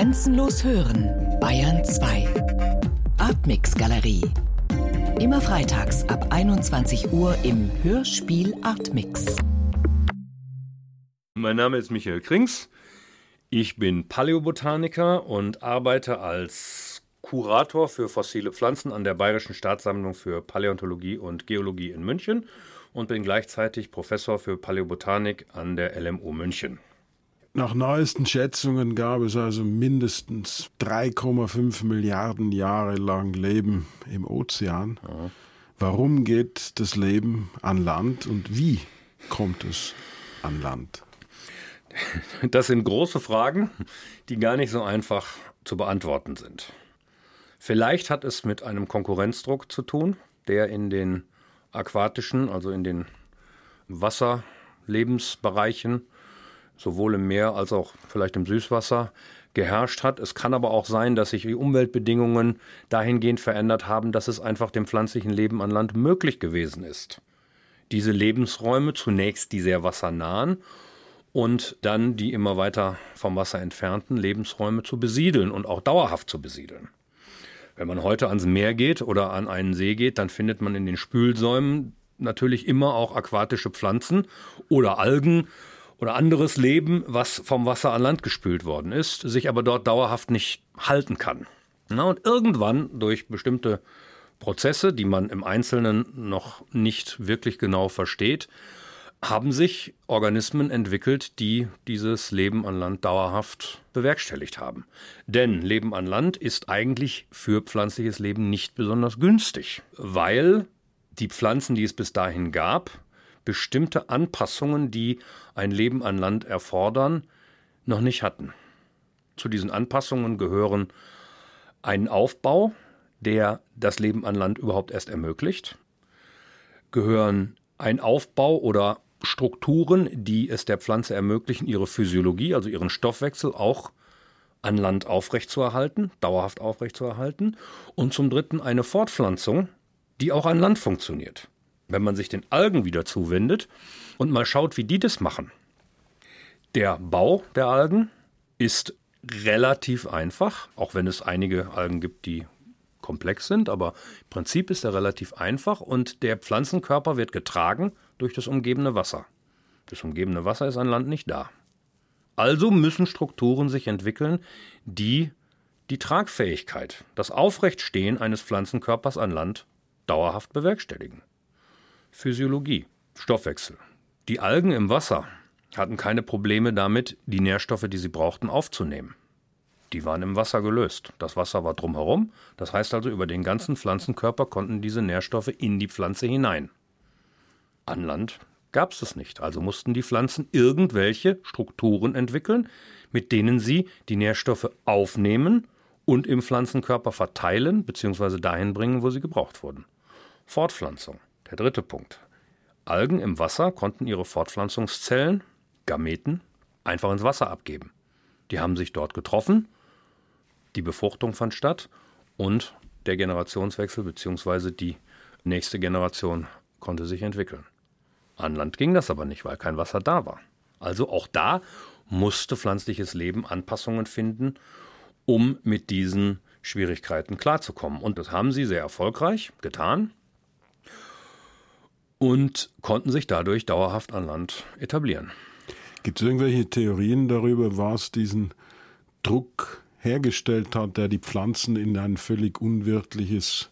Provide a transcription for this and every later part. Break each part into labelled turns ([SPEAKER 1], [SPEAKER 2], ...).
[SPEAKER 1] Grenzenlos hören, Bayern 2. Artmix Galerie. Immer freitags ab 21 Uhr im Hörspiel Artmix.
[SPEAKER 2] Mein Name ist Michael Krings. Ich bin Paläobotaniker und arbeite als Kurator für fossile Pflanzen an der Bayerischen Staatssammlung für Paläontologie und Geologie in München und bin gleichzeitig Professor für Paläobotanik an der LMU München.
[SPEAKER 3] Nach neuesten Schätzungen gab es also mindestens 3,5 Milliarden Jahre lang Leben im Ozean. Ja. Warum geht das Leben an Land und wie kommt es an Land?
[SPEAKER 2] Das sind große Fragen, die gar nicht so einfach zu beantworten sind. Vielleicht hat es mit einem Konkurrenzdruck zu tun, der in den aquatischen, also in den Wasserlebensbereichen sowohl im Meer als auch vielleicht im Süßwasser geherrscht hat. Es kann aber auch sein, dass sich die Umweltbedingungen dahingehend verändert haben, dass es einfach dem pflanzlichen Leben an Land möglich gewesen ist. Diese Lebensräume, zunächst die sehr wassernahen und dann die immer weiter vom Wasser entfernten Lebensräume zu besiedeln und auch dauerhaft zu besiedeln. Wenn man heute ans Meer geht oder an einen See geht, dann findet man in den Spülsäumen natürlich immer auch aquatische Pflanzen oder Algen oder anderes Leben, was vom Wasser an Land gespült worden ist, sich aber dort dauerhaft nicht halten kann. Na, und irgendwann durch bestimmte Prozesse, die man im Einzelnen noch nicht wirklich genau versteht, haben sich Organismen entwickelt, die dieses Leben an Land dauerhaft bewerkstelligt haben. Denn Leben an Land ist eigentlich für pflanzliches Leben nicht besonders günstig, weil die Pflanzen, die es bis dahin gab, bestimmte Anpassungen, die ein Leben an Land erfordern, noch nicht hatten. Zu diesen Anpassungen gehören ein Aufbau, der das Leben an Land überhaupt erst ermöglicht, gehören ein Aufbau oder Strukturen, die es der Pflanze ermöglichen, ihre Physiologie, also ihren Stoffwechsel auch an Land aufrechtzuerhalten, dauerhaft aufrechtzuerhalten, und zum Dritten eine Fortpflanzung, die auch an Land funktioniert wenn man sich den Algen wieder zuwendet und mal schaut, wie die das machen. Der Bau der Algen ist relativ einfach, auch wenn es einige Algen gibt, die komplex sind, aber im Prinzip ist er relativ einfach und der Pflanzenkörper wird getragen durch das umgebende Wasser. Das umgebende Wasser ist an Land nicht da. Also müssen Strukturen sich entwickeln, die die Tragfähigkeit, das Aufrechtstehen eines Pflanzenkörpers an Land dauerhaft bewerkstelligen. Physiologie, Stoffwechsel. Die Algen im Wasser hatten keine Probleme damit, die Nährstoffe, die sie brauchten, aufzunehmen. Die waren im Wasser gelöst. Das Wasser war drumherum. Das heißt also, über den ganzen Pflanzenkörper konnten diese Nährstoffe in die Pflanze hinein. An Land gab es es nicht. Also mussten die Pflanzen irgendwelche Strukturen entwickeln, mit denen sie die Nährstoffe aufnehmen und im Pflanzenkörper verteilen bzw. dahin bringen, wo sie gebraucht wurden. Fortpflanzung. Der dritte Punkt. Algen im Wasser konnten ihre Fortpflanzungszellen, Gameten, einfach ins Wasser abgeben. Die haben sich dort getroffen, die Befruchtung fand statt und der Generationswechsel bzw. die nächste Generation konnte sich entwickeln. An Land ging das aber nicht, weil kein Wasser da war. Also auch da musste pflanzliches Leben Anpassungen finden, um mit diesen Schwierigkeiten klarzukommen. Und das haben sie sehr erfolgreich getan und konnten sich dadurch dauerhaft an Land etablieren.
[SPEAKER 3] Gibt es irgendwelche Theorien darüber, was diesen Druck hergestellt hat, der die Pflanzen in ein völlig unwirtliches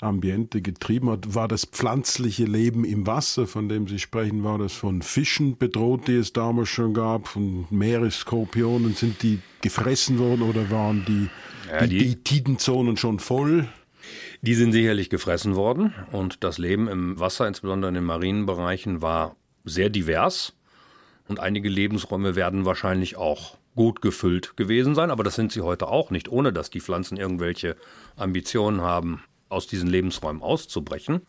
[SPEAKER 3] Ambiente getrieben hat? War das pflanzliche Leben im Wasser, von dem Sie sprechen, war das von Fischen bedroht, die es damals schon gab, von Meeresskorpionen? Sind die gefressen worden oder waren die, ja, die, die Tidenzonen schon voll?
[SPEAKER 2] Die sind sicherlich gefressen worden und das Leben im Wasser, insbesondere in den marinen Bereichen, war sehr divers und einige Lebensräume werden wahrscheinlich auch gut gefüllt gewesen sein, aber das sind sie heute auch nicht, ohne dass die Pflanzen irgendwelche Ambitionen haben, aus diesen Lebensräumen auszubrechen.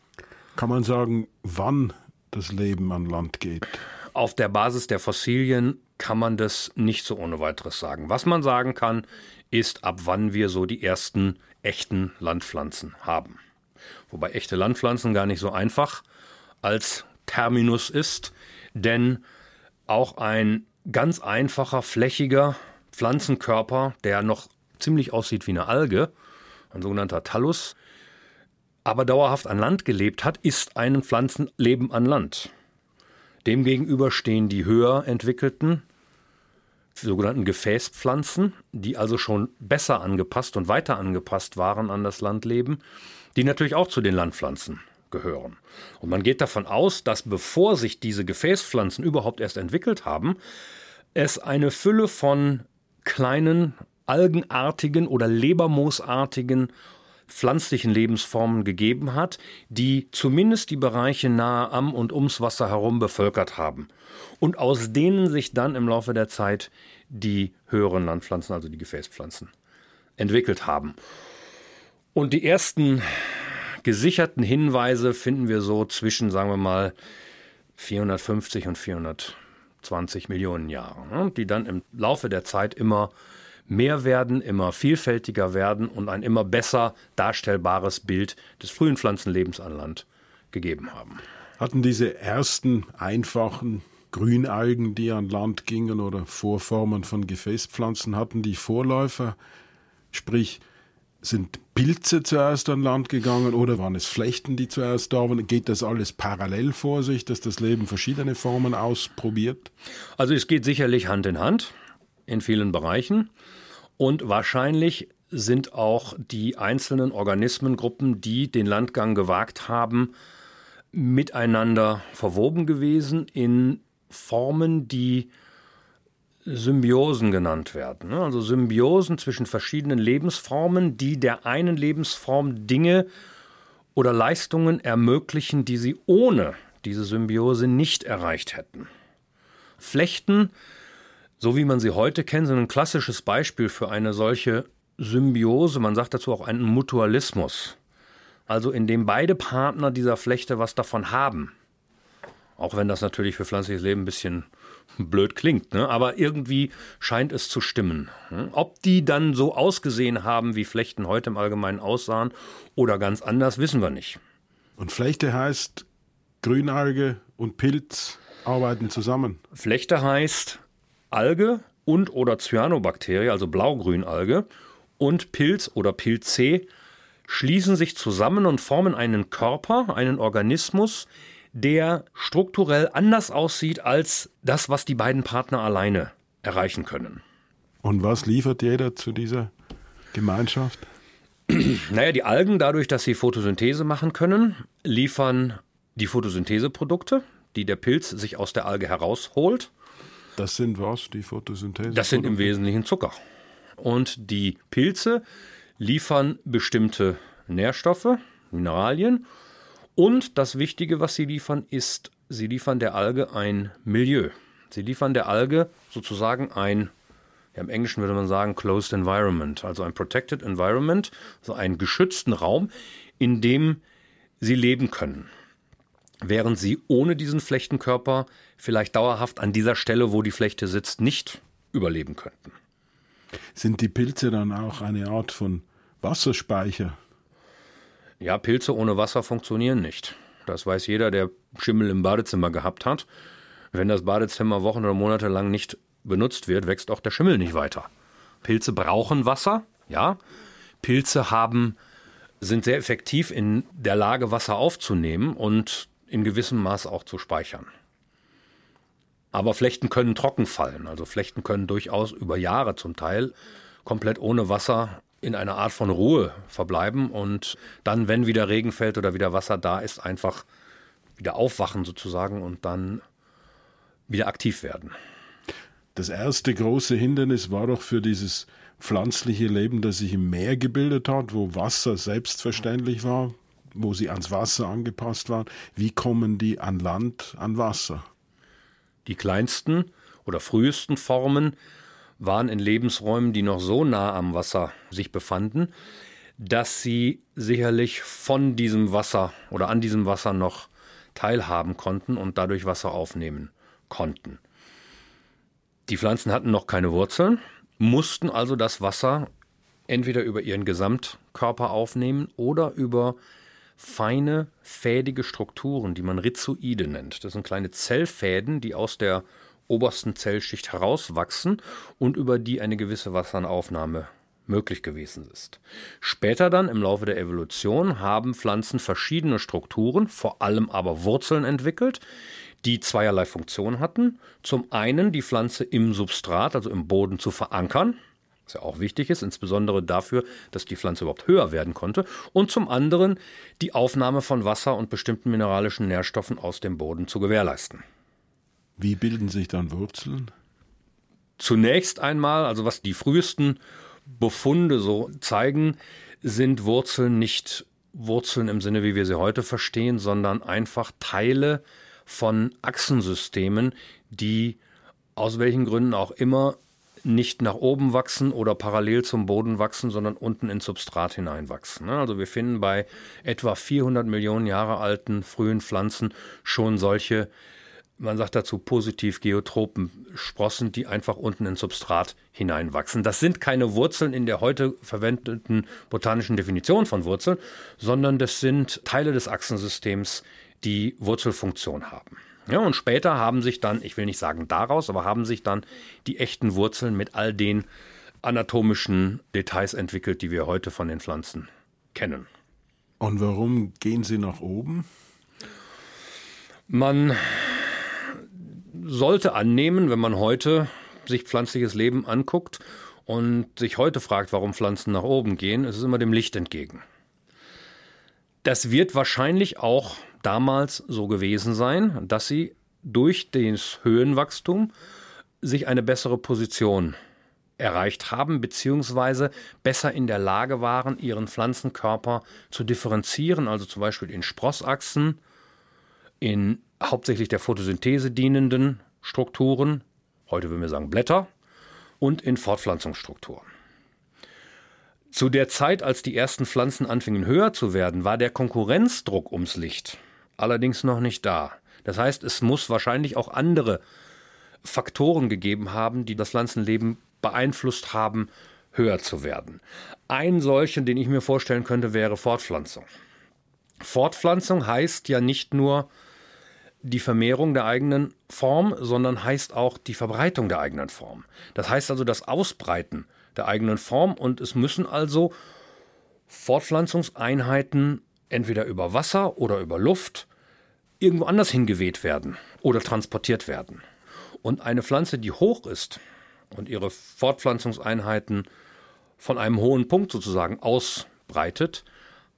[SPEAKER 3] Kann man sagen, wann das Leben an Land geht?
[SPEAKER 2] Auf der Basis der Fossilien kann man das nicht so ohne weiteres sagen. Was man sagen kann, ist, ab wann wir so die ersten echten Landpflanzen haben. Wobei echte Landpflanzen gar nicht so einfach als Terminus ist, denn auch ein ganz einfacher, flächiger Pflanzenkörper, der noch ziemlich aussieht wie eine Alge, ein sogenannter Thallus, aber dauerhaft an Land gelebt hat, ist ein Pflanzenleben an Land. Demgegenüber stehen die höher entwickelten sogenannten Gefäßpflanzen, die also schon besser angepasst und weiter angepasst waren an das Landleben, die natürlich auch zu den Landpflanzen gehören. Und man geht davon aus, dass bevor sich diese Gefäßpflanzen überhaupt erst entwickelt haben, es eine Fülle von kleinen algenartigen oder lebermoosartigen pflanzlichen Lebensformen gegeben hat, die zumindest die Bereiche nahe am und ums Wasser herum bevölkert haben und aus denen sich dann im Laufe der Zeit die höheren Landpflanzen, also die Gefäßpflanzen, entwickelt haben. Und die ersten gesicherten Hinweise finden wir so zwischen, sagen wir mal, 450 und 420 Millionen Jahren, ne, die dann im Laufe der Zeit immer mehr werden, immer vielfältiger werden und ein immer besser darstellbares Bild des frühen Pflanzenlebens an Land gegeben haben.
[SPEAKER 3] Hatten diese ersten einfachen Grünalgen, die an Land gingen oder Vorformen von Gefäßpflanzen, hatten die Vorläufer, sprich sind Pilze zuerst an Land gegangen oder waren es Flechten, die zuerst da waren? Geht das alles parallel vor sich, dass das Leben verschiedene Formen ausprobiert?
[SPEAKER 2] Also es geht sicherlich Hand in Hand in vielen Bereichen. Und wahrscheinlich sind auch die einzelnen Organismengruppen, die den Landgang gewagt haben, miteinander verwoben gewesen in Formen, die Symbiosen genannt werden. Ne? Also Symbiosen zwischen verschiedenen Lebensformen, die der einen Lebensform Dinge oder Leistungen ermöglichen, die sie ohne diese Symbiose nicht erreicht hätten. Flechten so wie man sie heute kennt, sind ein klassisches Beispiel für eine solche Symbiose, man sagt dazu auch einen Mutualismus. Also in dem beide Partner dieser Flechte was davon haben. Auch wenn das natürlich für pflanzliches Leben ein bisschen blöd klingt, ne? aber irgendwie scheint es zu stimmen. Hm? Ob die dann so ausgesehen haben, wie Flechten heute im Allgemeinen aussahen oder ganz anders, wissen wir nicht.
[SPEAKER 3] Und Flechte heißt Grünalge und Pilz arbeiten zusammen.
[SPEAKER 2] Flechte heißt, Alge und oder Cyanobakterie, also Blaugrünalge, und Pilz oder Pilz C schließen sich zusammen und formen einen Körper, einen Organismus, der strukturell anders aussieht als das, was die beiden Partner alleine erreichen können.
[SPEAKER 3] Und was liefert jeder zu dieser Gemeinschaft?
[SPEAKER 2] Naja, die Algen, dadurch, dass sie Photosynthese machen können, liefern die Photosyntheseprodukte, die der Pilz sich aus der Alge herausholt.
[SPEAKER 3] Das sind was, die Photosynthese?
[SPEAKER 2] Das sind im Wesentlichen Zucker. Und die Pilze liefern bestimmte Nährstoffe, Mineralien. Und das Wichtige, was sie liefern, ist, sie liefern der Alge ein Milieu. Sie liefern der Alge sozusagen ein, ja, im Englischen würde man sagen, closed environment, also ein protected environment, also einen geschützten Raum, in dem sie leben können während sie ohne diesen Flechtenkörper vielleicht dauerhaft an dieser Stelle, wo die Flechte sitzt, nicht überleben könnten.
[SPEAKER 3] Sind die Pilze dann auch eine Art von Wasserspeicher?
[SPEAKER 2] Ja, Pilze ohne Wasser funktionieren nicht. Das weiß jeder, der Schimmel im Badezimmer gehabt hat. Wenn das Badezimmer Wochen oder Monate lang nicht benutzt wird, wächst auch der Schimmel nicht weiter. Pilze brauchen Wasser, ja. Pilze haben, sind sehr effektiv in der Lage, Wasser aufzunehmen und in gewissem Maß auch zu speichern. Aber Flechten können trocken fallen. Also Flechten können durchaus über Jahre zum Teil komplett ohne Wasser in einer Art von Ruhe verbleiben und dann, wenn wieder Regen fällt oder wieder Wasser da ist, einfach wieder aufwachen sozusagen und dann wieder aktiv werden.
[SPEAKER 3] Das erste große Hindernis war doch für dieses pflanzliche Leben, das sich im Meer gebildet hat, wo Wasser selbstverständlich war, wo sie ans Wasser angepasst waren. Wie kommen die an Land, an Wasser?
[SPEAKER 2] Die kleinsten oder frühesten Formen waren in Lebensräumen, die noch so nah am Wasser sich befanden, dass sie sicherlich von diesem Wasser oder an diesem Wasser noch teilhaben konnten und dadurch Wasser aufnehmen konnten. Die Pflanzen hatten noch keine Wurzeln, mussten also das Wasser entweder über ihren Gesamtkörper aufnehmen oder über feine, fädige Strukturen, die man Rhizoide nennt. Das sind kleine Zellfäden, die aus der obersten Zellschicht herauswachsen und über die eine gewisse Wasseraufnahme möglich gewesen ist. Später dann im Laufe der Evolution haben Pflanzen verschiedene Strukturen, vor allem aber Wurzeln entwickelt, die zweierlei Funktion hatten. Zum einen die Pflanze im Substrat, also im Boden zu verankern, was ja auch wichtig ist, insbesondere dafür, dass die Pflanze überhaupt höher werden konnte. Und zum anderen die Aufnahme von Wasser und bestimmten mineralischen Nährstoffen aus dem Boden zu gewährleisten.
[SPEAKER 3] Wie bilden sich dann Wurzeln?
[SPEAKER 2] Zunächst einmal, also was die frühesten Befunde so zeigen, sind Wurzeln nicht Wurzeln im Sinne, wie wir sie heute verstehen, sondern einfach Teile von Achsensystemen, die aus welchen Gründen auch immer nicht nach oben wachsen oder parallel zum Boden wachsen, sondern unten ins Substrat hineinwachsen. Ne? Also wir finden bei etwa 400 Millionen Jahre alten frühen Pflanzen schon solche man sagt dazu positiv geotropen Sprossen, die einfach unten ins Substrat hineinwachsen. Das sind keine Wurzeln in der heute verwendeten botanischen Definition von Wurzeln, sondern das sind Teile des Achsensystems, die Wurzelfunktion haben. Ja, und später haben sich dann, ich will nicht sagen daraus, aber haben sich dann die echten Wurzeln mit all den anatomischen Details entwickelt, die wir heute von den Pflanzen kennen.
[SPEAKER 3] Und warum gehen sie nach oben?
[SPEAKER 2] Man sollte annehmen, wenn man heute sich pflanzliches Leben anguckt und sich heute fragt, warum Pflanzen nach oben gehen, ist es immer dem Licht entgegen. Das wird wahrscheinlich auch damals so gewesen sein, dass sie durch das Höhenwachstum sich eine bessere Position erreicht haben, beziehungsweise besser in der Lage waren, ihren Pflanzenkörper zu differenzieren, also zum Beispiel in Sprossachsen, in hauptsächlich der Photosynthese dienenden Strukturen, heute würden wir sagen Blätter, und in Fortpflanzungsstrukturen. Zu der Zeit, als die ersten Pflanzen anfingen höher zu werden, war der Konkurrenzdruck ums Licht allerdings noch nicht da. Das heißt, es muss wahrscheinlich auch andere Faktoren gegeben haben, die das Pflanzenleben beeinflusst haben, höher zu werden. Ein solchen, den ich mir vorstellen könnte, wäre Fortpflanzung. Fortpflanzung heißt ja nicht nur die Vermehrung der eigenen Form, sondern heißt auch die Verbreitung der eigenen Form. Das heißt also das Ausbreiten der eigenen Form und es müssen also Fortpflanzungseinheiten entweder über Wasser oder über Luft irgendwo anders hingeweht werden oder transportiert werden. Und eine Pflanze, die hoch ist und ihre Fortpflanzungseinheiten von einem hohen Punkt sozusagen ausbreitet,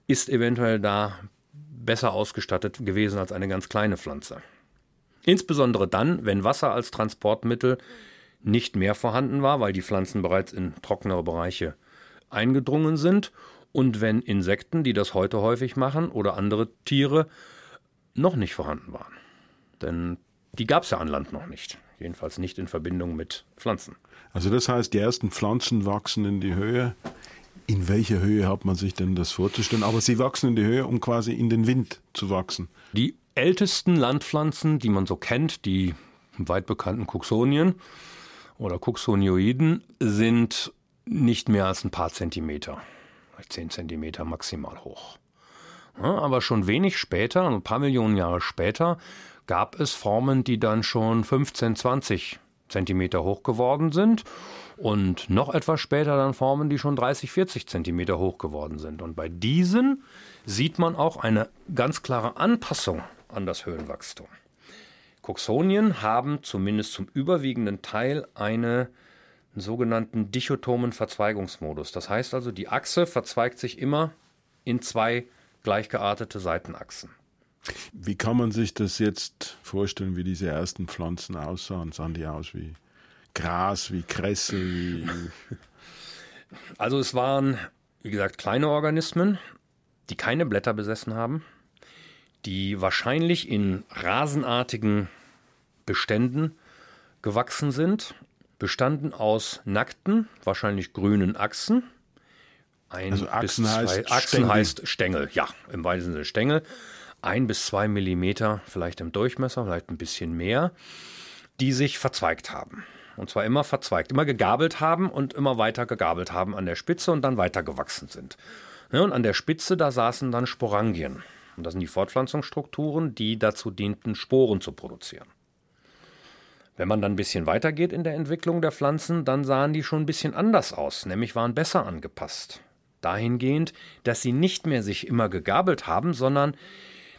[SPEAKER 2] ist eventuell da besser ausgestattet gewesen als eine ganz kleine Pflanze. Insbesondere dann, wenn Wasser als Transportmittel nicht mehr vorhanden war, weil die Pflanzen bereits in trockenere Bereiche eingedrungen sind und wenn Insekten, die das heute häufig machen, oder andere Tiere noch nicht vorhanden waren. Denn die gab es ja an Land noch nicht. Jedenfalls nicht in Verbindung mit Pflanzen.
[SPEAKER 3] Also das heißt, die ersten Pflanzen wachsen in die Höhe, in welcher Höhe hat man sich denn das vorzustellen? Aber sie wachsen in die Höhe, um quasi in den Wind zu wachsen.
[SPEAKER 2] Die ältesten Landpflanzen, die man so kennt, die weit bekannten Cuxonien oder Cuxonioiden, sind nicht mehr als ein paar Zentimeter, vielleicht zehn Zentimeter maximal hoch. Ja, aber schon wenig später, ein paar Millionen Jahre später, gab es Formen, die dann schon 15, 20 Zentimeter hoch geworden sind und noch etwas später dann Formen, die schon 30, 40 Zentimeter hoch geworden sind. Und bei diesen sieht man auch eine ganz klare Anpassung an das Höhenwachstum. Coxonien haben zumindest zum überwiegenden Teil eine, einen sogenannten dichotomen Verzweigungsmodus. Das heißt also, die Achse verzweigt sich immer in zwei gleichgeartete Seitenachsen.
[SPEAKER 3] Wie kann man sich das jetzt vorstellen, wie diese ersten Pflanzen aussahen? Sahen die aus wie Gras, wie Kresse?
[SPEAKER 2] Also es waren, wie gesagt, kleine Organismen, die keine Blätter besessen haben, die wahrscheinlich in rasenartigen Beständen gewachsen sind, bestanden aus nackten, wahrscheinlich grünen Achsen.
[SPEAKER 3] Ein also Achsen, heißt,
[SPEAKER 2] Achsen Stängel. heißt Stängel, ja, im weitesten Sinne Stängel. Ein bis zwei Millimeter vielleicht im Durchmesser, vielleicht ein bisschen mehr, die sich verzweigt haben. Und zwar immer verzweigt, immer gegabelt haben und immer weiter gegabelt haben an der Spitze und dann weiter gewachsen sind. Und an der Spitze, da saßen dann Sporangien. Und das sind die Fortpflanzungsstrukturen, die dazu dienten, Sporen zu produzieren. Wenn man dann ein bisschen weitergeht in der Entwicklung der Pflanzen, dann sahen die schon ein bisschen anders aus, nämlich waren besser angepasst. Dahingehend, dass sie nicht mehr sich immer gegabelt haben, sondern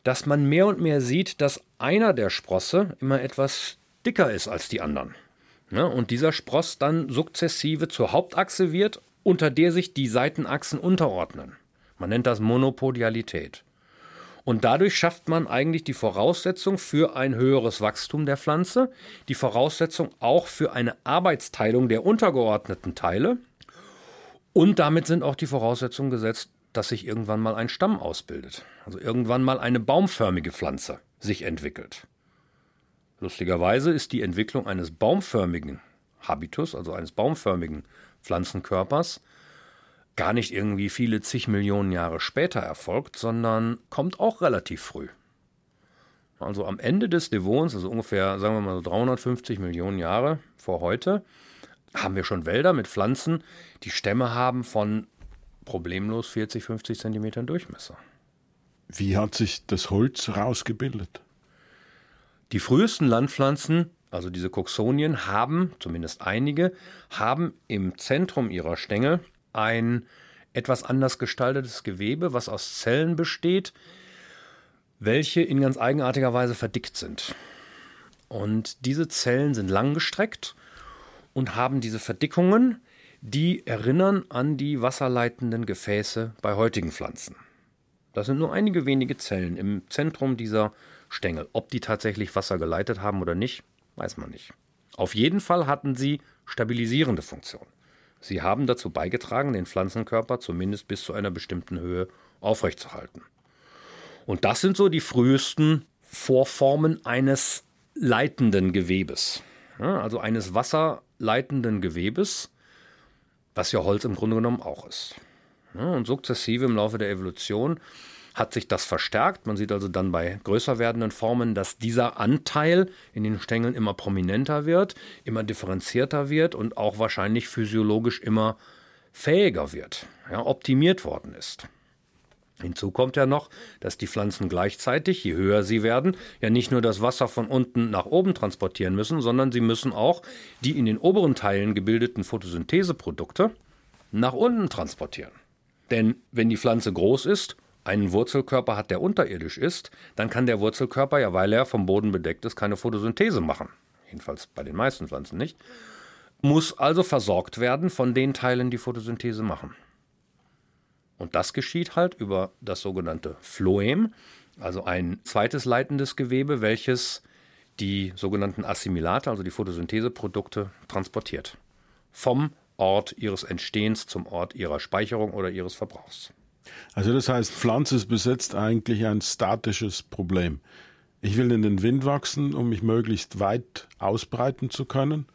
[SPEAKER 2] dass man mehr und mehr sieht, dass einer der Sprosse immer etwas dicker ist als die anderen. Ja, und dieser Spross dann sukzessive zur Hauptachse wird, unter der sich die Seitenachsen unterordnen. Man nennt das Monopodialität. Und dadurch schafft man eigentlich die Voraussetzung für ein höheres Wachstum der Pflanze, die Voraussetzung auch für eine Arbeitsteilung der untergeordneten Teile. Und damit sind auch die Voraussetzungen gesetzt, dass sich irgendwann mal ein Stamm ausbildet. Also irgendwann mal eine baumförmige Pflanze sich entwickelt. Lustigerweise ist die Entwicklung eines baumförmigen Habitus, also eines baumförmigen Pflanzenkörpers, gar nicht irgendwie viele zig Millionen Jahre später erfolgt, sondern kommt auch relativ früh. Also am Ende des Devons, also ungefähr, sagen wir mal so 350 Millionen Jahre vor heute, haben wir schon Wälder mit Pflanzen, die Stämme haben von problemlos 40, 50 Zentimetern Durchmesser.
[SPEAKER 3] Wie hat sich das Holz rausgebildet?
[SPEAKER 2] Die frühesten Landpflanzen, also diese Coxonien, haben, zumindest einige, haben im Zentrum ihrer Stängel ein etwas anders gestaltetes Gewebe, was aus Zellen besteht, welche in ganz eigenartiger Weise verdickt sind. Und diese Zellen sind langgestreckt und haben diese Verdickungen, die erinnern an die wasserleitenden Gefäße bei heutigen Pflanzen. Das sind nur einige wenige Zellen im Zentrum dieser Stängel. Ob die tatsächlich Wasser geleitet haben oder nicht, weiß man nicht. Auf jeden Fall hatten sie stabilisierende Funktion. Sie haben dazu beigetragen, den Pflanzenkörper zumindest bis zu einer bestimmten Höhe aufrechtzuerhalten. Und das sind so die frühesten Vorformen eines leitenden Gewebes. Ja, also eines wasserleitenden Gewebes, was ja Holz im Grunde genommen auch ist. Ja, und sukzessive im Laufe der Evolution hat sich das verstärkt. Man sieht also dann bei größer werdenden Formen, dass dieser Anteil in den Stängeln immer prominenter wird, immer differenzierter wird und auch wahrscheinlich physiologisch immer fähiger wird, ja, optimiert worden ist. Hinzu kommt ja noch, dass die Pflanzen gleichzeitig, je höher sie werden, ja nicht nur das Wasser von unten nach oben transportieren müssen, sondern sie müssen auch die in den oberen Teilen gebildeten Photosyntheseprodukte nach unten transportieren. Denn wenn die Pflanze groß ist einen Wurzelkörper hat, der unterirdisch ist, dann kann der Wurzelkörper ja, weil er vom Boden bedeckt ist, keine Photosynthese machen. Jedenfalls bei den meisten Pflanzen nicht. Muss also versorgt werden von den Teilen, die Photosynthese machen. Und das geschieht halt über das sogenannte Phloem, also ein zweites leitendes Gewebe, welches die sogenannten Assimilate, also die Photosyntheseprodukte, transportiert. Vom Ort ihres Entstehens zum Ort ihrer Speicherung oder ihres Verbrauchs.
[SPEAKER 3] Also das heißt, Pflanze besetzt eigentlich ein statisches Problem. Ich will in den Wind wachsen, um mich möglichst weit ausbreiten zu können.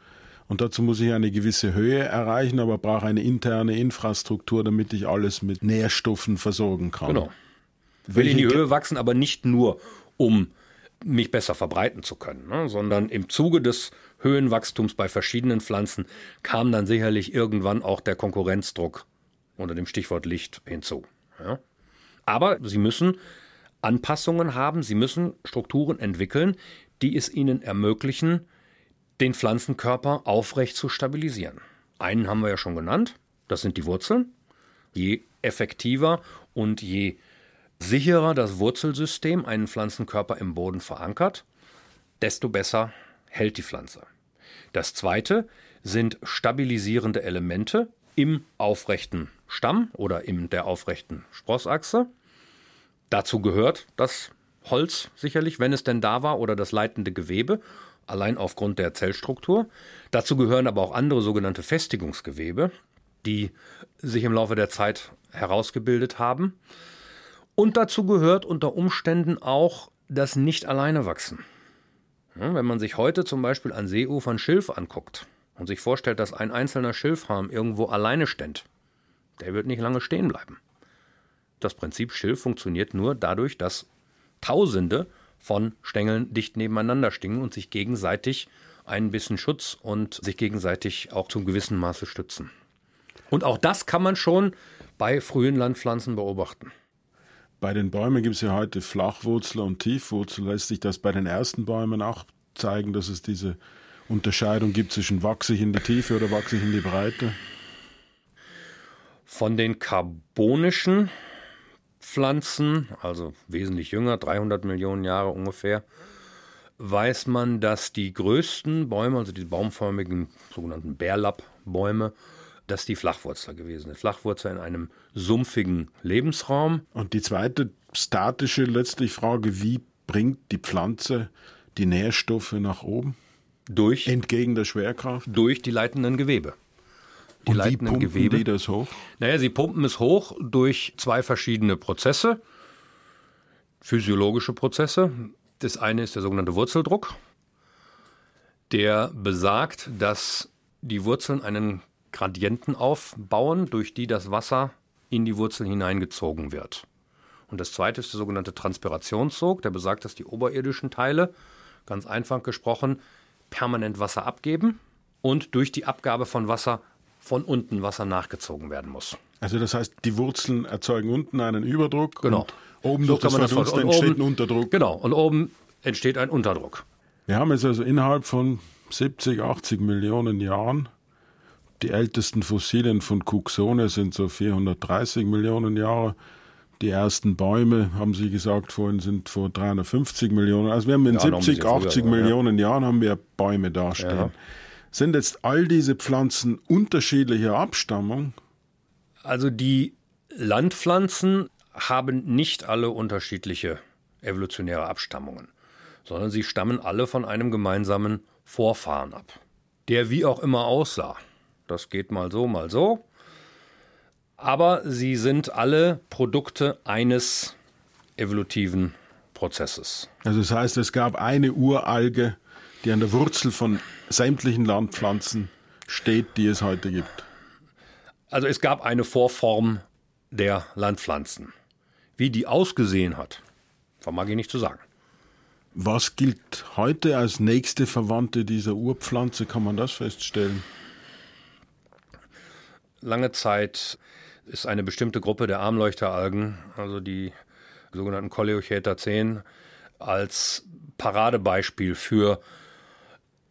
[SPEAKER 3] Und dazu muss ich eine gewisse Höhe erreichen, aber brauche eine interne Infrastruktur, damit ich alles mit Nährstoffen versorgen kann.
[SPEAKER 2] Genau. Ich will in die Höhe wachsen, aber nicht nur, um mich besser verbreiten zu können, ne, sondern im Zuge des Höhenwachstums bei verschiedenen Pflanzen kam dann sicherlich irgendwann auch der Konkurrenzdruck unter dem Stichwort Licht hinzu. Ja. Aber sie müssen Anpassungen haben, sie müssen Strukturen entwickeln, die es ihnen ermöglichen, den Pflanzenkörper aufrecht zu stabilisieren. Einen haben wir ja schon genannt, das sind die Wurzeln. Je effektiver und je sicherer das Wurzelsystem einen Pflanzenkörper im Boden verankert, desto besser hält die Pflanze. Das zweite sind stabilisierende Elemente im aufrechten Stamm oder in der aufrechten Sprossachse. Dazu gehört das Holz sicherlich, wenn es denn da war, oder das leitende Gewebe, allein aufgrund der Zellstruktur. Dazu gehören aber auch andere sogenannte Festigungsgewebe, die sich im Laufe der Zeit herausgebildet haben. Und dazu gehört unter Umständen auch das nicht alleine wachsen. wenn man sich heute zum Beispiel an Seeufern Schilf anguckt und sich vorstellt, dass ein einzelner Schilfhalm irgendwo alleine ständ, der wird nicht lange stehen bleiben. Das Prinzip Schilf funktioniert nur dadurch, dass Tausende von Stängeln dicht nebeneinander stehen und sich gegenseitig ein bisschen Schutz und sich gegenseitig auch zum gewissen Maße stützen. Und auch das kann man schon bei frühen Landpflanzen beobachten.
[SPEAKER 3] Bei den Bäumen gibt es ja heute Flachwurzel und Tiefwurzel. Lässt sich das bei den ersten Bäumen auch zeigen, dass es diese Unterscheidung gibt zwischen wachse ich in die Tiefe oder wachse ich in die Breite?
[SPEAKER 2] Von den karbonischen Pflanzen, also wesentlich jünger, 300 Millionen Jahre ungefähr, weiß man, dass die größten Bäume, also die baumförmigen sogenannten Bärlappbäume, dass die Flachwurzler gewesen sind. Flachwurzler in einem sumpfigen Lebensraum.
[SPEAKER 3] Und die zweite statische letztlich Frage, wie bringt die Pflanze die Nährstoffe nach oben?
[SPEAKER 2] Durch,
[SPEAKER 3] Entgegen der Schwerkraft?
[SPEAKER 2] durch die leitenden Gewebe. Die
[SPEAKER 3] Und wie
[SPEAKER 2] leitenden
[SPEAKER 3] pumpen
[SPEAKER 2] Gewebe.
[SPEAKER 3] die das hoch?
[SPEAKER 2] Naja, sie pumpen es hoch durch zwei verschiedene Prozesse, physiologische Prozesse. Das eine ist der sogenannte Wurzeldruck, der besagt, dass die Wurzeln einen Gradienten aufbauen, durch die das Wasser in die Wurzeln hineingezogen wird. Und das zweite ist der sogenannte Transpirationssog, der besagt, dass die oberirdischen Teile, ganz einfach gesprochen, permanent Wasser abgeben und durch die Abgabe von Wasser von unten Wasser nachgezogen werden muss.
[SPEAKER 3] Also das heißt, die Wurzeln erzeugen unten einen Überdruck
[SPEAKER 2] Genau.
[SPEAKER 3] und oben
[SPEAKER 2] So
[SPEAKER 3] durch das Verdunsten entsteht
[SPEAKER 2] oben-
[SPEAKER 3] ein Unterdruck.
[SPEAKER 2] Genau, und oben entsteht ein Unterdruck.
[SPEAKER 3] Wir haben jetzt also innerhalb von 70, 80 Millionen Jahren, die ältesten Fossilien von Cuxone sind so 430 Millionen Jahre. Die ersten Bäume, haben Sie gesagt vorhin, sind vor 350 Millionen. Also wir haben in
[SPEAKER 2] Ja, noch ein
[SPEAKER 3] 70,
[SPEAKER 2] bisschen früher,
[SPEAKER 3] 80
[SPEAKER 2] aber, ja.
[SPEAKER 3] Millionen Jahren haben wir Bäume dastehen.
[SPEAKER 2] Ja.
[SPEAKER 3] Sind jetzt all diese Pflanzen unterschiedlicher Abstammung?
[SPEAKER 2] Also die Landpflanzen haben nicht alle unterschiedliche evolutionäre Abstammungen, sondern sie stammen alle von einem gemeinsamen Vorfahren ab, der wie auch immer aussah. Das geht mal so, mal so. Aber sie sind alle Produkte eines evolutiven Prozesses.
[SPEAKER 3] Also das heißt, es gab eine Uralge, die an der Wurzel von sämtlichen Landpflanzen steht, die es heute gibt.
[SPEAKER 2] Also es gab eine Vorform der Landpflanzen. Wie die ausgesehen hat, vermag ich nicht zu sagen.
[SPEAKER 3] Was gilt heute als nächste Verwandte dieser Urpflanze? Kann man das feststellen?
[SPEAKER 2] Lange Zeit ist eine bestimmte Gruppe der Armleuchteralgen, also die sogenannten Coleochaeta 10, als Paradebeispiel für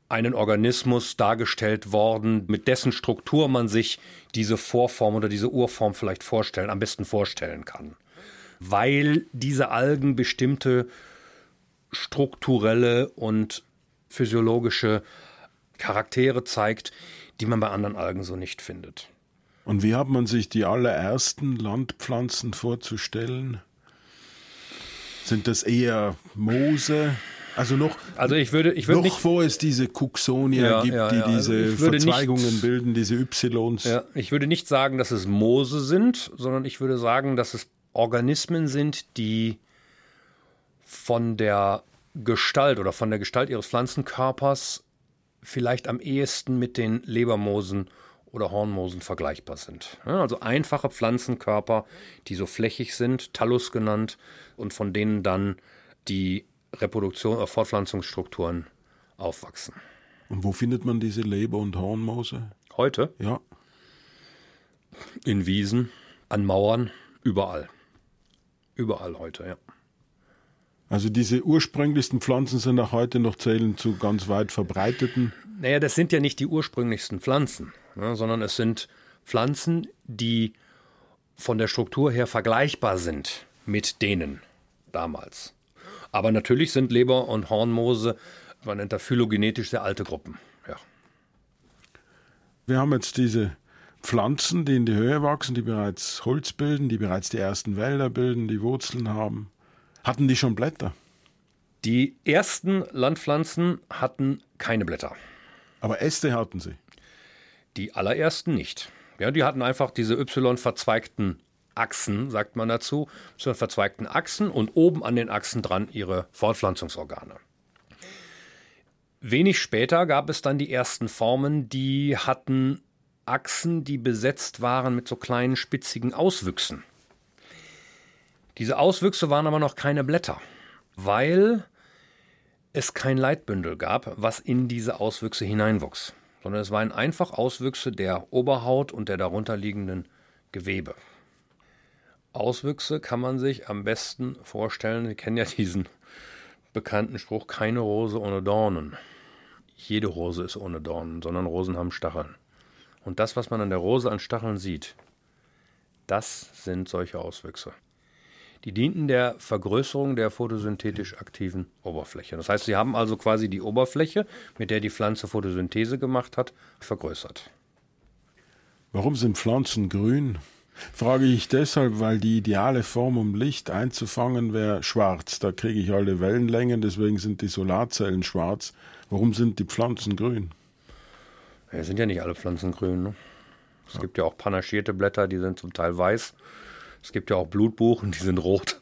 [SPEAKER 2] einen Organismus dargestellt worden, mit dessen Struktur man sich diese Vorform oder diese Urform vielleicht vorstellen, am besten vorstellen kann. Weil diese Algen bestimmte strukturelle und physiologische Charaktere zeigt, die man bei anderen Algen so nicht findet.
[SPEAKER 3] Und wie hat man sich die allerersten Landpflanzen vorzustellen? Sind das eher Moose? Also noch,
[SPEAKER 2] Also ich würde, ich würde
[SPEAKER 3] noch
[SPEAKER 2] nicht,
[SPEAKER 3] vor es diese Cuxonia
[SPEAKER 2] Ja,
[SPEAKER 3] gibt,
[SPEAKER 2] ja,
[SPEAKER 3] die
[SPEAKER 2] ja. Also
[SPEAKER 3] diese
[SPEAKER 2] ich würde nicht-
[SPEAKER 3] Verzweigungen bilden, diese Ys.
[SPEAKER 2] ich würde nicht sagen, dass es Moose sind, sondern ich würde sagen, dass es Organismen sind, die von der Gestalt oder von der Gestalt ihres Pflanzenkörpers vielleicht am ehesten mit den Lebermoosen oder Hornmoosen vergleichbar sind. Also einfache Pflanzenkörper, die so flächig sind, Thallus genannt, und von denen dann die Reproduktion oder Fortpflanzungsstrukturen aufwachsen.
[SPEAKER 3] Und wo findet man diese Leber- und Hornmoose?
[SPEAKER 2] Heute
[SPEAKER 3] Ja,
[SPEAKER 2] in Wiesen, an Mauern, überall. Überall heute, ja.
[SPEAKER 3] also diese ursprünglichsten Pflanzen sind auch heute noch zählen zu ganz weit verbreiteten.
[SPEAKER 2] Naja, das sind ja nicht die ursprünglichsten Pflanzen, ne, sondern es sind Pflanzen, die von der Struktur her vergleichbar sind mit denen damals. Aber natürlich sind Leber- und Hornmoose, man nennt das phylogenetisch sehr alte Gruppen. Ja.
[SPEAKER 3] Wir haben jetzt diese Pflanzen, die in die Höhe wachsen, die bereits Holz bilden, die bereits die ersten Wälder bilden, die Wurzeln haben. Hatten die schon Blätter?
[SPEAKER 2] Die ersten Landpflanzen hatten keine Blätter.
[SPEAKER 3] Aber Äste hatten sie.
[SPEAKER 2] Die allerersten nicht. Ja, die hatten einfach diese Y-verzweigten Achsen, sagt man dazu, Y-verzweigten Achsen und oben an den Achsen dran ihre Fortpflanzungsorgane. Wenig später gab es dann die ersten Formen, die hatten Achsen, die besetzt waren mit so kleinen spitzigen Auswüchsen. Diese Auswüchse waren aber noch keine Blätter, weil es kein Leitbündel gab, was in diese Auswüchse hineinwuchs, sondern es waren einfach Auswüchse der Oberhaut und der darunterliegenden Gewebe. Auswüchse kann man sich am besten vorstellen, Sie kennen ja diesen bekannten Spruch, keine Rose ohne Dornen. jede Rose ist ohne Dornen, sondern Rosen haben Stacheln. Und das, was man an der Rose an Stacheln sieht, das sind solche Auswüchse. Die dienten der Vergrößerung der photosynthetisch aktiven Oberfläche. Das heißt, sie haben also quasi die Oberfläche, mit der die Pflanze Photosynthese gemacht hat, vergrößert.
[SPEAKER 3] Warum sind Pflanzen grün? Frage ich deshalb, weil die ideale Form, um Licht einzufangen, wäre schwarz. Da kriege ich alle Wellenlängen, deswegen sind die Solarzellen schwarz. Warum sind die Pflanzen grün?
[SPEAKER 2] Ja, sind ja nicht alle Pflanzen grün. Ne? Es ja. gibt ja auch panaschierte Blätter, die sind zum Teil weiß. Es gibt ja auch Blutbuchen, die sind rot.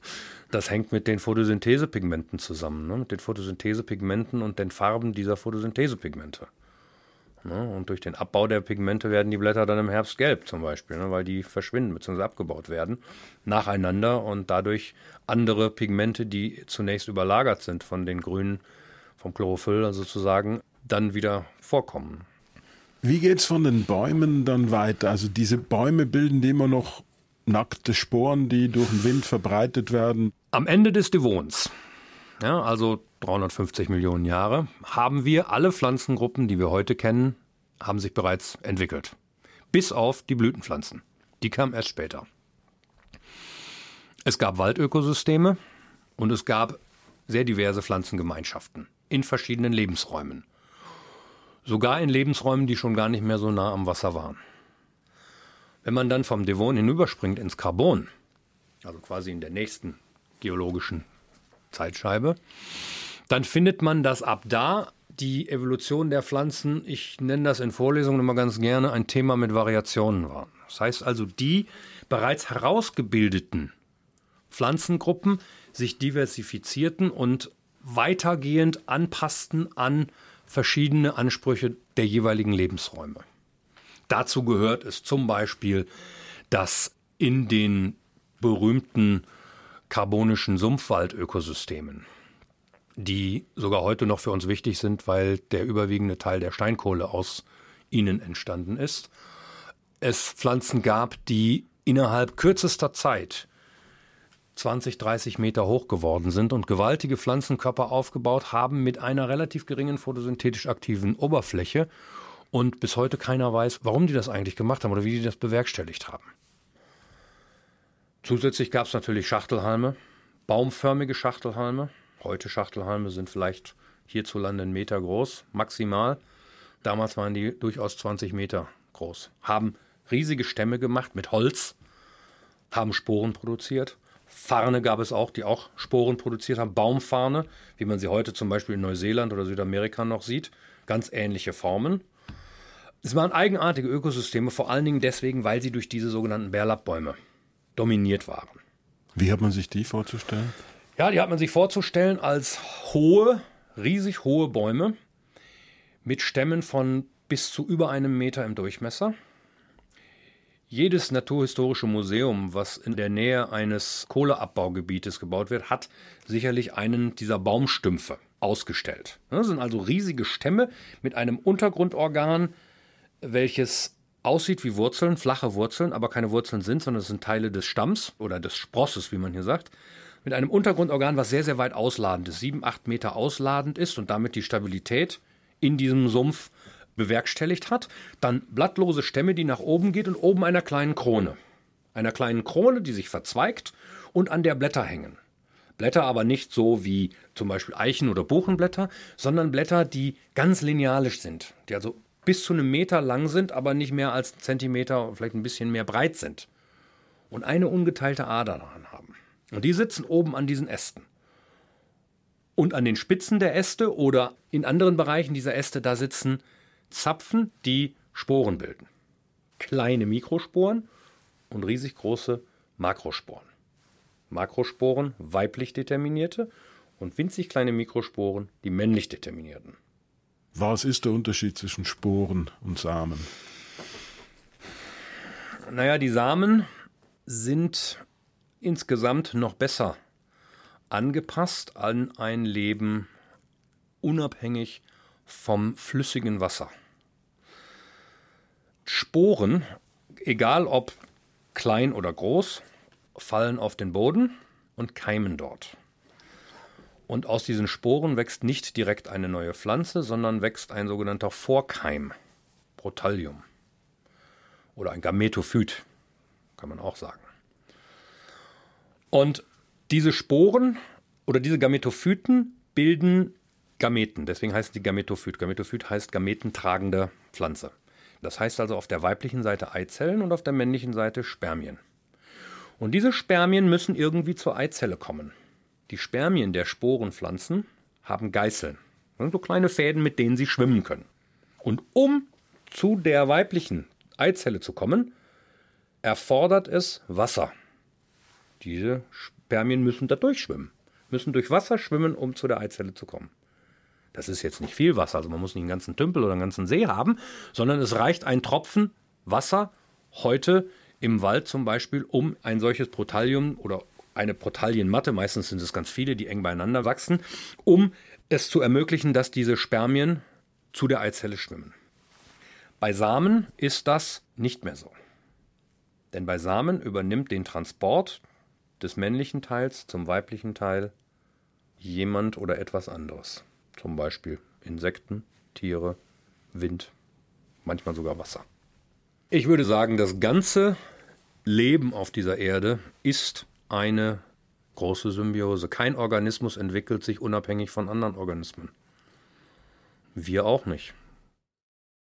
[SPEAKER 2] Das hängt mit den Photosynthesepigmenten zusammen, ne? mit den Photosynthesepigmenten und den Farben dieser Photosynthesepigmente. Ne? Und durch den Abbau der Pigmente werden die Blätter dann im Herbst gelb zum Beispiel, ne? weil die verschwinden bzw. abgebaut werden nacheinander und dadurch andere Pigmente, die zunächst überlagert sind von den grünen, vom Chlorophyll sozusagen, dann wieder vorkommen.
[SPEAKER 3] Wie geht es von den Bäumen dann weiter? Also diese Bäume bilden immer noch nackte Sporen, die durch den Wind verbreitet werden.
[SPEAKER 2] Am Ende des Devons, ja, also 350 Millionen Jahre, haben wir alle Pflanzengruppen, die wir heute kennen, haben sich bereits entwickelt. Bis auf die Blütenpflanzen. Die kamen erst später. Es gab Waldökosysteme und es gab sehr diverse Pflanzengemeinschaften in verschiedenen Lebensräumen. Sogar in Lebensräumen, die schon gar nicht mehr so nah am Wasser waren. Wenn man dann vom Devon hinüberspringt ins Carbon, also quasi in der nächsten geologischen Zeitscheibe, dann findet man, dass ab da die Evolution der Pflanzen, ich nenne das in Vorlesungen immer ganz gerne, ein Thema mit Variationen war. Das heißt also, die bereits herausgebildeten Pflanzengruppen sich diversifizierten und weitergehend anpassten an verschiedene Ansprüche der jeweiligen Lebensräume. Dazu gehört es zum Beispiel, dass in den berühmten karbonischen Sumpfwaldökosystemen, die sogar heute noch für uns wichtig sind, weil der überwiegende Teil der Steinkohle aus ihnen entstanden ist, es Pflanzen gab, die innerhalb kürzester Zeit 20, 30 Meter hoch geworden sind und gewaltige Pflanzenkörper aufgebaut haben mit einer relativ geringen photosynthetisch aktiven Oberfläche und bis heute keiner weiß, warum die das eigentlich gemacht haben oder wie die das bewerkstelligt haben. Zusätzlich gab es natürlich Schachtelhalme, baumförmige Schachtelhalme. Heute Schachtelhalme sind vielleicht hierzulande einen Meter groß, maximal. Damals waren die durchaus 20 Meter groß. Haben riesige Stämme gemacht mit Holz, haben Sporen produziert. Farne gab es auch, die auch Sporen produziert haben. Baumfarne, wie man sie heute zum Beispiel in Neuseeland oder Südamerika noch sieht. Ganz ähnliche Formen. Es waren eigenartige Ökosysteme, vor allen Dingen deswegen, weil sie durch diese sogenannten Bärlappbäume dominiert waren.
[SPEAKER 3] Wie hat man sich die vorzustellen?
[SPEAKER 2] Ja, die hat man sich vorzustellen als hohe, riesig hohe Bäume mit Stämmen von bis zu über einem Meter im Durchmesser. Jedes naturhistorische Museum, was in der Nähe eines Kohleabbaugebietes gebaut wird, hat sicherlich einen dieser Baumstümpfe ausgestellt. Das sind also riesige Stämme mit einem Untergrundorgan, welches aussieht wie Wurzeln, flache Wurzeln, aber keine Wurzeln sind, sondern es sind Teile des Stamms oder des Sprosses, wie man hier sagt, mit einem Untergrundorgan, was sehr, sehr weit ausladend ist, sieben, acht Meter ausladend ist und damit die Stabilität in diesem Sumpf bewerkstelligt hat. Dann blattlose Stämme, die nach oben geht und oben einer kleinen Krone. Einer kleinen Krone, die sich verzweigt und an der Blätter hängen. Blätter aber nicht so wie zum Beispiel Eichen- oder Buchenblätter, sondern Blätter, die ganz linealisch sind, die also bis zu einem Meter lang sind, aber nicht mehr als einen Zentimeter, vielleicht ein bisschen mehr breit sind. Und eine ungeteilte Ader daran haben. Und die sitzen oben an diesen Ästen. Und an den Spitzen der Äste oder in anderen Bereichen dieser Äste, da sitzen Zapfen, die Sporen bilden. Kleine Mikrosporen und riesig große Makrosporen. Makrosporen weiblich determinierte und winzig kleine Mikrosporen die männlich determinierten.
[SPEAKER 3] Was ist der Unterschied zwischen Sporen und Samen?
[SPEAKER 2] Naja, die Samen sind insgesamt noch besser angepasst an ein Leben unabhängig vom flüssigen Wasser. Sporen, egal ob klein oder groß, fallen auf den Boden und keimen dort. Und aus diesen Sporen wächst nicht direkt eine neue Pflanze, sondern wächst ein sogenannter Vorkeim, Protallium. Oder ein Gametophyt, kann man auch sagen. Und diese Sporen oder diese Gametophyten bilden Gameten. Deswegen heißen die Gametophyt. Gametophyt heißt gametentragende Pflanze. Das heißt also auf der weiblichen Seite Eizellen und auf der männlichen Seite Spermien. Und diese Spermien müssen irgendwie zur Eizelle kommen. Die Spermien der Sporenpflanzen haben Geißeln. So kleine Fäden, mit denen sie schwimmen können. Und um zu der weiblichen Eizelle zu kommen, erfordert es Wasser. Diese Spermien müssen da durchschwimmen, müssen durch Wasser schwimmen, um zu der Eizelle zu kommen. Das ist jetzt nicht viel Wasser, also man muss nicht einen ganzen Tümpel oder einen ganzen See haben, sondern es reicht ein Tropfen Wasser heute im Wald zum Beispiel, um ein solches Protallium oder eine Protallienmatte, meistens sind es ganz viele, die eng beieinander wachsen, um es zu ermöglichen, dass diese Spermien zu der Eizelle schwimmen. Bei Samen ist das nicht mehr so. Denn bei Samen übernimmt den Transport des männlichen Teils zum weiblichen Teil jemand oder etwas anderes. Zum Beispiel Insekten, Tiere, Wind, manchmal sogar Wasser. Ich würde sagen, das ganze Leben auf dieser Erde ist eine große Symbiose. Kein Organismus entwickelt sich unabhängig von anderen Organismen. Wir auch nicht.